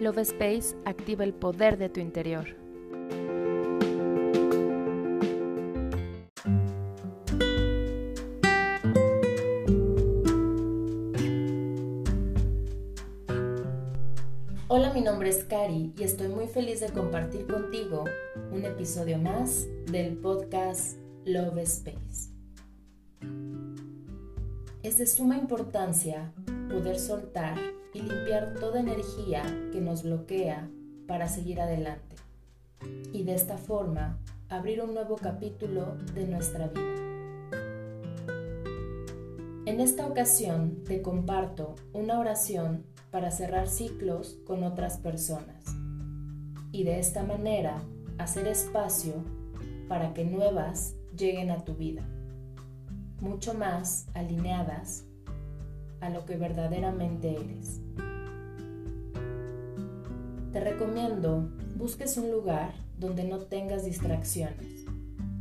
Love Space activa el poder de tu interior. Hola, mi nombre es Cari y estoy muy feliz de compartir contigo un episodio más del podcast Love Space. Es de suma importancia poder soltar y limpiar toda energía que nos bloquea para seguir adelante y de esta forma abrir un nuevo capítulo de nuestra vida. En esta ocasión te comparto una oración para cerrar ciclos con otras personas y de esta manera hacer espacio para que nuevas lleguen a tu vida, mucho más alineadas a lo que verdaderamente eres. Te recomiendo busques un lugar donde no tengas distracciones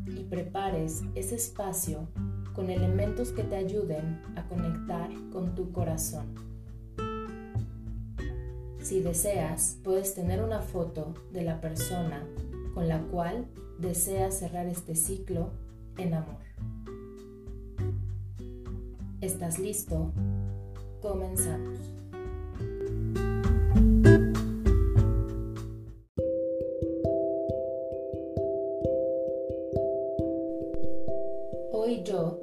y prepares ese espacio con elementos que te ayuden a conectar con tu corazón. Si deseas, puedes tener una foto de la persona con la cual deseas cerrar este ciclo en amor. ¿Estás listo? Comenzamos. Hoy yo,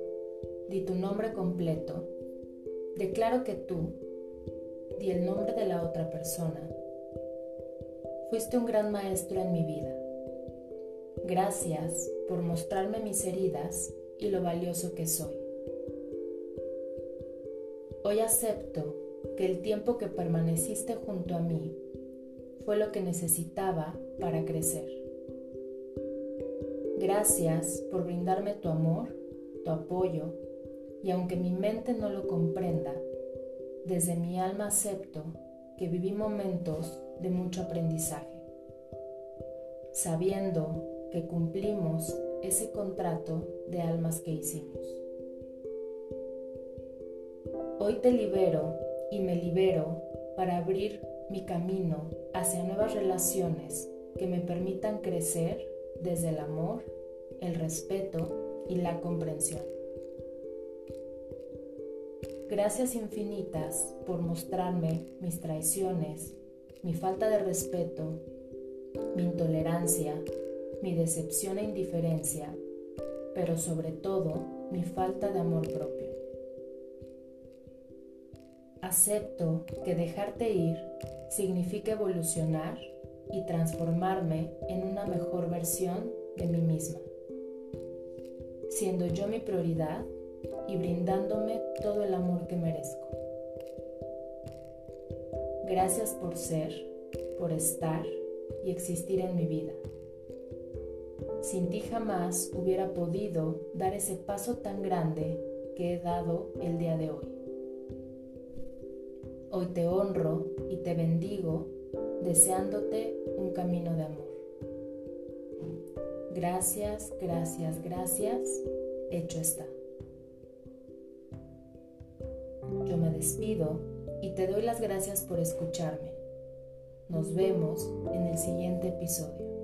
di tu nombre completo, declaro que tú, di el nombre de la otra persona, fuiste un gran maestro en mi vida. Gracias por mostrarme mis heridas y lo valioso que soy. Hoy acepto que el tiempo que permaneciste junto a mí fue lo que necesitaba para crecer. Gracias por brindarme tu amor, tu apoyo, y aunque mi mente no lo comprenda, desde mi alma acepto que viví momentos de mucho aprendizaje, sabiendo que cumplimos ese contrato de almas que hicimos. Hoy te libero y me libero para abrir mi camino hacia nuevas relaciones que me permitan crecer desde el amor, el respeto y la comprensión. Gracias infinitas por mostrarme mis traiciones, mi falta de respeto, mi intolerancia, mi decepción e indiferencia, pero sobre todo mi falta de amor propio. Acepto que dejarte ir significa evolucionar y transformarme en una mejor versión de mí misma, siendo yo mi prioridad y brindándome todo el amor que merezco. Gracias por ser, por estar y existir en mi vida. Sin ti jamás hubiera podido dar ese paso tan grande que he dado el día de hoy. Hoy te honro y te bendigo deseándote un camino de amor. Gracias, gracias, gracias. Hecho está. Yo me despido y te doy las gracias por escucharme. Nos vemos en el siguiente episodio.